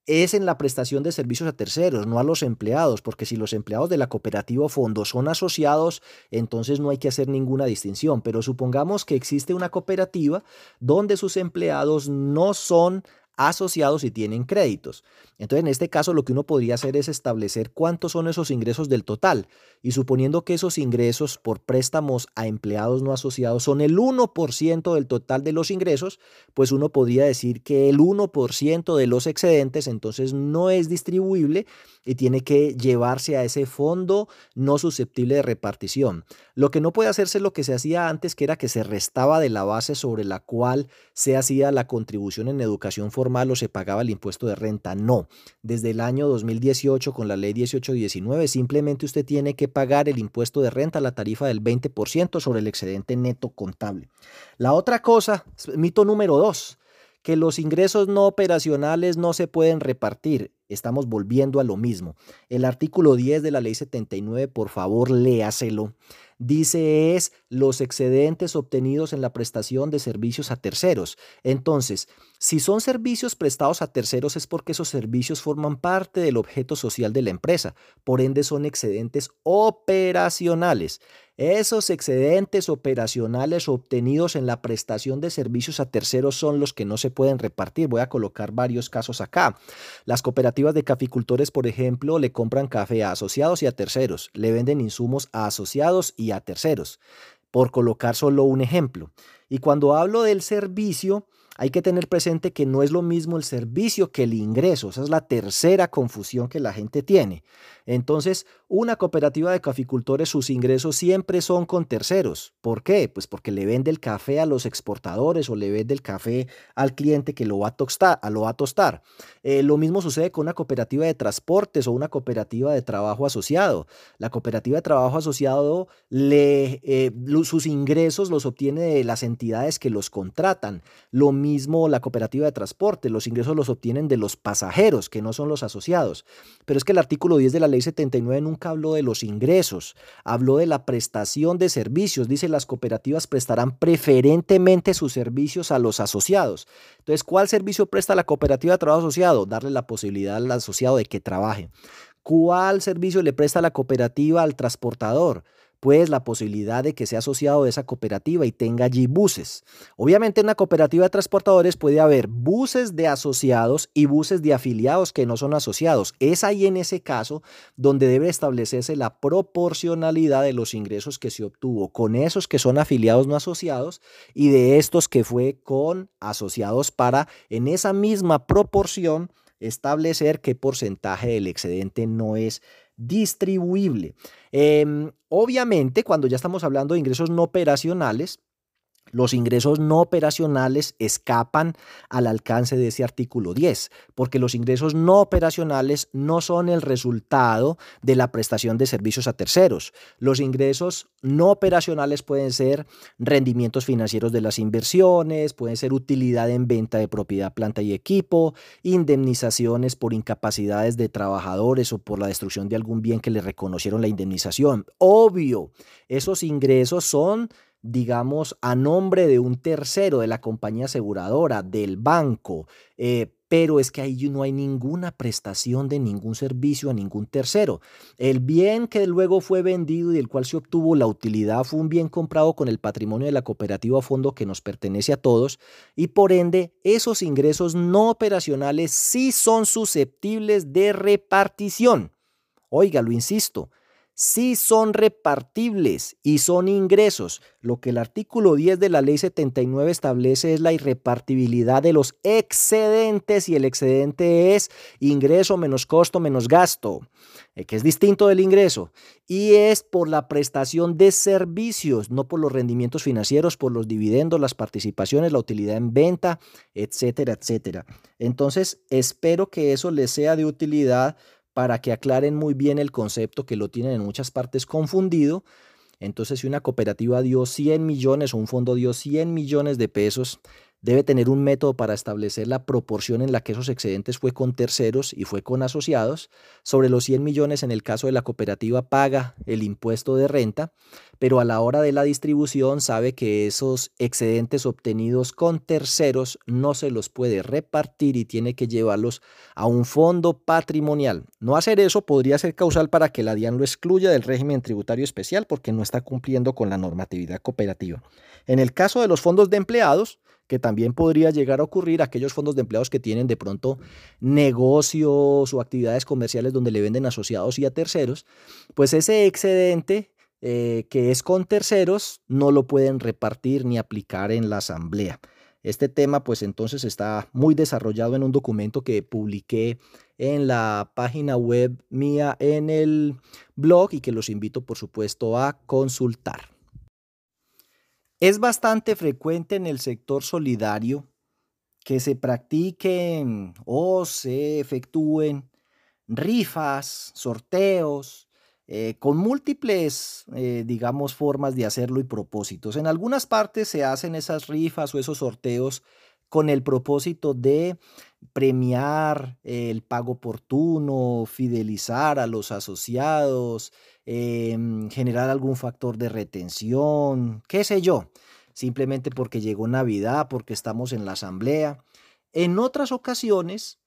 es en la prestación de servicios a terceros, no a los empleados, porque si los empleados de la cooperativa o fondo son asociados, entonces no hay que hacer ninguna distinción. Pero supongamos que existe una cooperativa donde sus empleados no son asociados y tienen créditos. Entonces, en este caso, lo que uno podría hacer es establecer cuántos son esos ingresos del total. Y suponiendo que esos ingresos por préstamos a empleados no asociados son el 1% del total de los ingresos, pues uno podría decir que el 1% de los excedentes entonces no es distribuible y tiene que llevarse a ese fondo no susceptible de repartición. Lo que no puede hacerse es lo que se hacía antes, que era que se restaba de la base sobre la cual se hacía la contribución en educación formal o se pagaba el impuesto de renta. No desde el año 2018 con la ley 1819, simplemente usted tiene que pagar el impuesto de renta, la tarifa del 20% sobre el excedente neto contable. La otra cosa, mito número dos, que los ingresos no operacionales no se pueden repartir. Estamos volviendo a lo mismo. El artículo 10 de la ley 79, por favor, léaselo dice es los excedentes obtenidos en la prestación de servicios a terceros. Entonces, si son servicios prestados a terceros es porque esos servicios forman parte del objeto social de la empresa, por ende son excedentes operacionales. Esos excedentes operacionales obtenidos en la prestación de servicios a terceros son los que no se pueden repartir. Voy a colocar varios casos acá. Las cooperativas de caficultores, por ejemplo, le compran café a asociados y a terceros, le venden insumos a asociados y a terceros, por colocar solo un ejemplo. Y cuando hablo del servicio, hay que tener presente que no es lo mismo el servicio que el ingreso. Esa es la tercera confusión que la gente tiene. Entonces, una cooperativa de caficultores, sus ingresos siempre son con terceros. ¿Por qué? Pues porque le vende el café a los exportadores o le vende el café al cliente que lo va a tostar. Lo va a tostar. Eh, lo mismo sucede con una cooperativa de transportes o una cooperativa de trabajo asociado. La cooperativa de trabajo asociado, le, eh, sus ingresos los obtiene de las entidades que los contratan. Lo mismo la cooperativa de transporte, los ingresos los obtienen de los pasajeros, que no son los asociados. Pero es que el artículo 10 de la ley ley 79 nunca habló de los ingresos, habló de la prestación de servicios. Dice las cooperativas prestarán preferentemente sus servicios a los asociados. Entonces, ¿cuál servicio presta la cooperativa de trabajo asociado? Darle la posibilidad al asociado de que trabaje. ¿Cuál servicio le presta la cooperativa al transportador? Pues la posibilidad de que sea asociado de esa cooperativa y tenga allí buses. Obviamente en una cooperativa de transportadores puede haber buses de asociados y buses de afiliados que no son asociados. Es ahí en ese caso donde debe establecerse la proporcionalidad de los ingresos que se obtuvo con esos que son afiliados no asociados y de estos que fue con asociados para en esa misma proporción establecer qué porcentaje del excedente no es distribuible. Em, obviamente, cuando ya estamos hablando de ingresos no operacionales, los ingresos no operacionales escapan al alcance de ese artículo 10, porque los ingresos no operacionales no son el resultado de la prestación de servicios a terceros. Los ingresos no operacionales pueden ser rendimientos financieros de las inversiones, pueden ser utilidad en venta de propiedad, planta y equipo, indemnizaciones por incapacidades de trabajadores o por la destrucción de algún bien que le reconocieron la indemnización. Obvio, esos ingresos son digamos, a nombre de un tercero, de la compañía aseguradora, del banco, eh, pero es que ahí no hay ninguna prestación de ningún servicio a ningún tercero. El bien que luego fue vendido y del cual se obtuvo la utilidad fue un bien comprado con el patrimonio de la cooperativa a fondo que nos pertenece a todos y por ende esos ingresos no operacionales sí son susceptibles de repartición. Oiga, lo insisto, sí son repartibles y son ingresos. Lo que el artículo 10 de la ley 79 establece es la irrepartibilidad de los excedentes y el excedente es ingreso menos costo menos gasto, eh, que es distinto del ingreso, y es por la prestación de servicios, no por los rendimientos financieros, por los dividendos, las participaciones, la utilidad en venta, etcétera, etcétera. Entonces, espero que eso les sea de utilidad para que aclaren muy bien el concepto que lo tienen en muchas partes confundido. Entonces, si una cooperativa dio 100 millones o un fondo dio 100 millones de pesos, debe tener un método para establecer la proporción en la que esos excedentes fue con terceros y fue con asociados. Sobre los 100 millones en el caso de la cooperativa paga el impuesto de renta, pero a la hora de la distribución sabe que esos excedentes obtenidos con terceros no se los puede repartir y tiene que llevarlos a un fondo patrimonial. No hacer eso podría ser causal para que la DIAN lo excluya del régimen tributario especial porque no está cumpliendo con la normatividad cooperativa. En el caso de los fondos de empleados, que también podría llegar a ocurrir aquellos fondos de empleados que tienen de pronto negocios o actividades comerciales donde le venden asociados y a terceros, pues ese excedente eh, que es con terceros no lo pueden repartir ni aplicar en la asamblea. Este tema pues entonces está muy desarrollado en un documento que publiqué en la página web mía en el blog y que los invito por supuesto a consultar. Es bastante frecuente en el sector solidario que se practiquen o se efectúen rifas, sorteos, eh, con múltiples, eh, digamos, formas de hacerlo y propósitos. En algunas partes se hacen esas rifas o esos sorteos con el propósito de premiar el pago oportuno, fidelizar a los asociados, em, generar algún factor de retención, qué sé yo, simplemente porque llegó Navidad, porque estamos en la asamblea. En otras ocasiones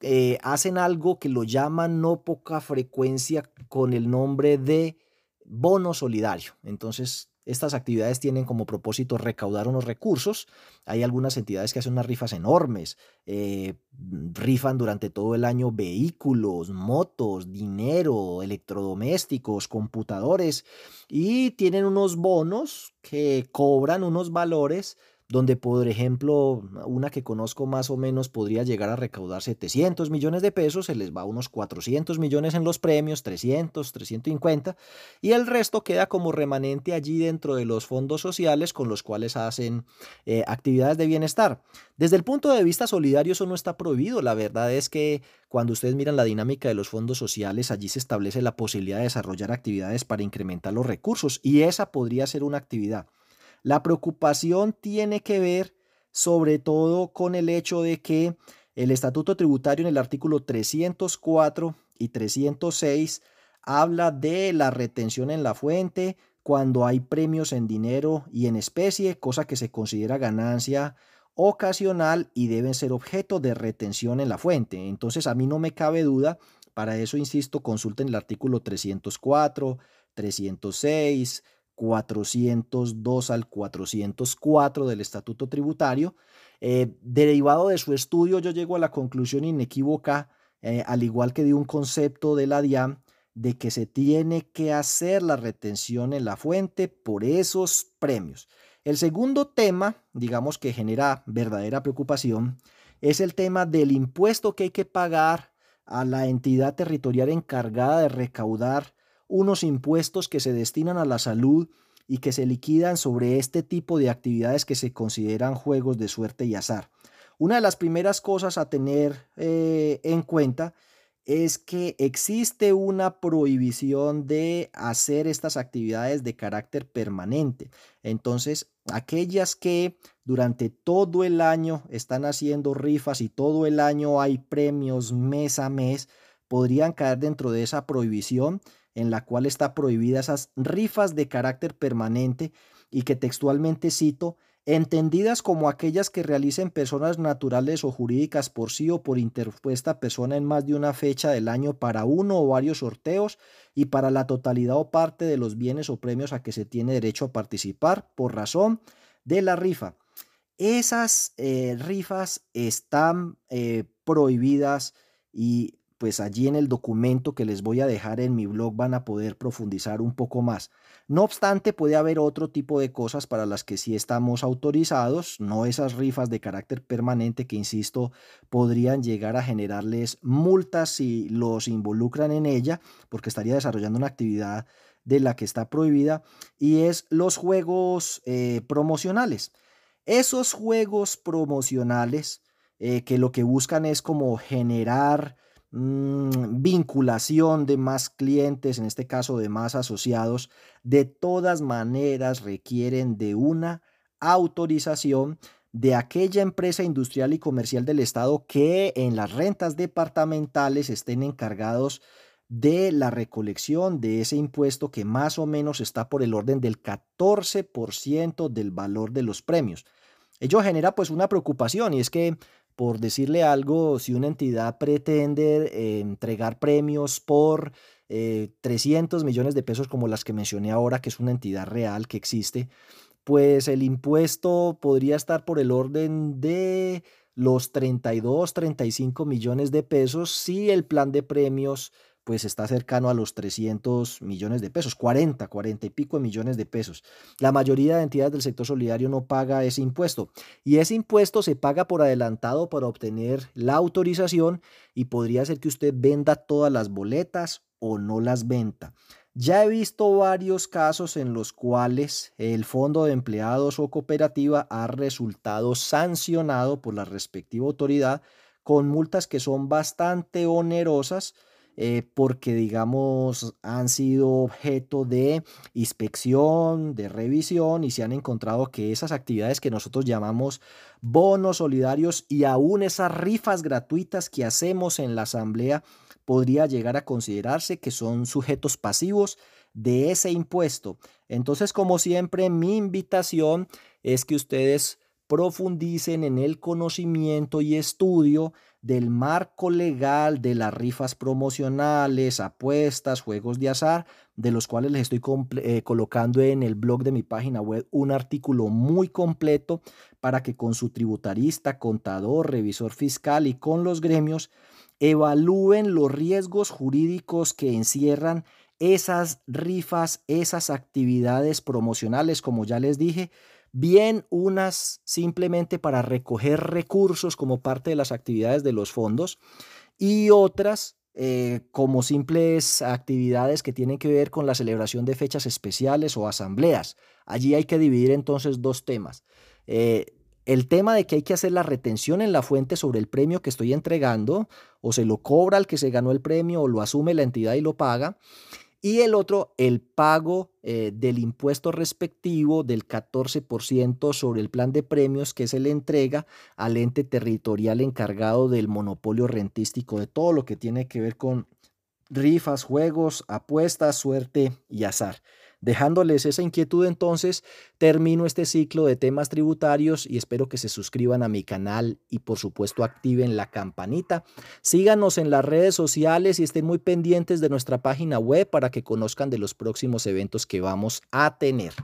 eh, hacen algo que lo llaman no poca frecuencia con el nombre de bono solidario. Entonces, estas actividades tienen como propósito recaudar unos recursos. Hay algunas entidades que hacen unas rifas enormes, eh, rifan durante todo el año vehículos, motos, dinero, electrodomésticos, computadores y tienen unos bonos que cobran unos valores donde por ejemplo una que conozco más o menos podría llegar a recaudar 700 millones de pesos, se les va unos 400 millones en los premios, 300, 350 y el resto queda como remanente allí dentro de los fondos sociales con los cuales hacen eh, actividades de bienestar. Desde el punto de vista solidario eso no está prohibido, la verdad es que cuando ustedes miran la dinámica de los fondos sociales, allí se establece la posibilidad de desarrollar actividades para incrementar los recursos y esa podría ser una actividad. La preocupación tiene que ver sobre todo con el hecho de que el estatuto tributario en el artículo 304 y 306 habla de la retención en la fuente cuando hay premios en dinero y en especie, cosa que se considera ganancia ocasional y deben ser objeto de retención en la fuente. Entonces a mí no me cabe duda, para eso insisto, consulten el artículo 304, 306, 402 al 404 del Estatuto Tributario. Eh, derivado de su estudio, yo llego a la conclusión inequívoca, eh, al igual que de un concepto de la DIAM, de que se tiene que hacer la retención en la fuente por esos premios. El segundo tema, digamos que genera verdadera preocupación, es el tema del impuesto que hay que pagar a la entidad territorial encargada de recaudar unos impuestos que se destinan a la salud y que se liquidan sobre este tipo de actividades que se consideran juegos de suerte y azar. Una de las primeras cosas a tener eh, en cuenta es que existe una prohibición de hacer estas actividades de carácter permanente. Entonces, aquellas que durante todo el año están haciendo rifas y todo el año hay premios mes a mes, podrían caer dentro de esa prohibición en la cual está prohibida esas rifas de carácter permanente y que textualmente cito, entendidas como aquellas que realicen personas naturales o jurídicas por sí o por interpuesta persona en más de una fecha del año para uno o varios sorteos y para la totalidad o parte de los bienes o premios a que se tiene derecho a participar por razón de la rifa. Esas eh, rifas están eh, prohibidas y pues allí en el documento que les voy a dejar en mi blog van a poder profundizar un poco más. No obstante, puede haber otro tipo de cosas para las que sí estamos autorizados, no esas rifas de carácter permanente que, insisto, podrían llegar a generarles multas si los involucran en ella, porque estaría desarrollando una actividad de la que está prohibida, y es los juegos eh, promocionales. Esos juegos promocionales eh, que lo que buscan es como generar Mm, vinculación de más clientes, en este caso de más asociados, de todas maneras requieren de una autorización de aquella empresa industrial y comercial del Estado que en las rentas departamentales estén encargados de la recolección de ese impuesto que más o menos está por el orden del 14% del valor de los premios. Ello genera pues una preocupación y es que por decirle algo, si una entidad pretende eh, entregar premios por 300 eh, millones de pesos como las que mencioné ahora, que es una entidad real que existe, pues el impuesto podría estar por el orden de los 32, 35 millones de pesos si el plan de premios pues está cercano a los 300 millones de pesos, 40, 40 y pico de millones de pesos. La mayoría de entidades del sector solidario no paga ese impuesto y ese impuesto se paga por adelantado para obtener la autorización y podría ser que usted venda todas las boletas o no las venda. Ya he visto varios casos en los cuales el fondo de empleados o cooperativa ha resultado sancionado por la respectiva autoridad con multas que son bastante onerosas eh, porque, digamos, han sido objeto de inspección, de revisión y se han encontrado que esas actividades que nosotros llamamos bonos solidarios y aún esas rifas gratuitas que hacemos en la asamblea podría llegar a considerarse que son sujetos pasivos de ese impuesto. Entonces, como siempre, mi invitación es que ustedes profundicen en el conocimiento y estudio del marco legal de las rifas promocionales, apuestas, juegos de azar, de los cuales les estoy eh, colocando en el blog de mi página web un artículo muy completo para que con su tributarista, contador, revisor fiscal y con los gremios evalúen los riesgos jurídicos que encierran esas rifas, esas actividades promocionales, como ya les dije, bien unas simplemente para recoger recursos como parte de las actividades de los fondos y otras eh, como simples actividades que tienen que ver con la celebración de fechas especiales o asambleas. Allí hay que dividir entonces dos temas. Eh, el tema de que hay que hacer la retención en la fuente sobre el premio que estoy entregando, o se lo cobra al que se ganó el premio, o lo asume la entidad y lo paga. Y el otro, el pago eh, del impuesto respectivo del 14% sobre el plan de premios que se le entrega al ente territorial encargado del monopolio rentístico, de todo lo que tiene que ver con rifas, juegos, apuestas, suerte y azar. Dejándoles esa inquietud entonces, termino este ciclo de temas tributarios y espero que se suscriban a mi canal y por supuesto activen la campanita. Síganos en las redes sociales y estén muy pendientes de nuestra página web para que conozcan de los próximos eventos que vamos a tener.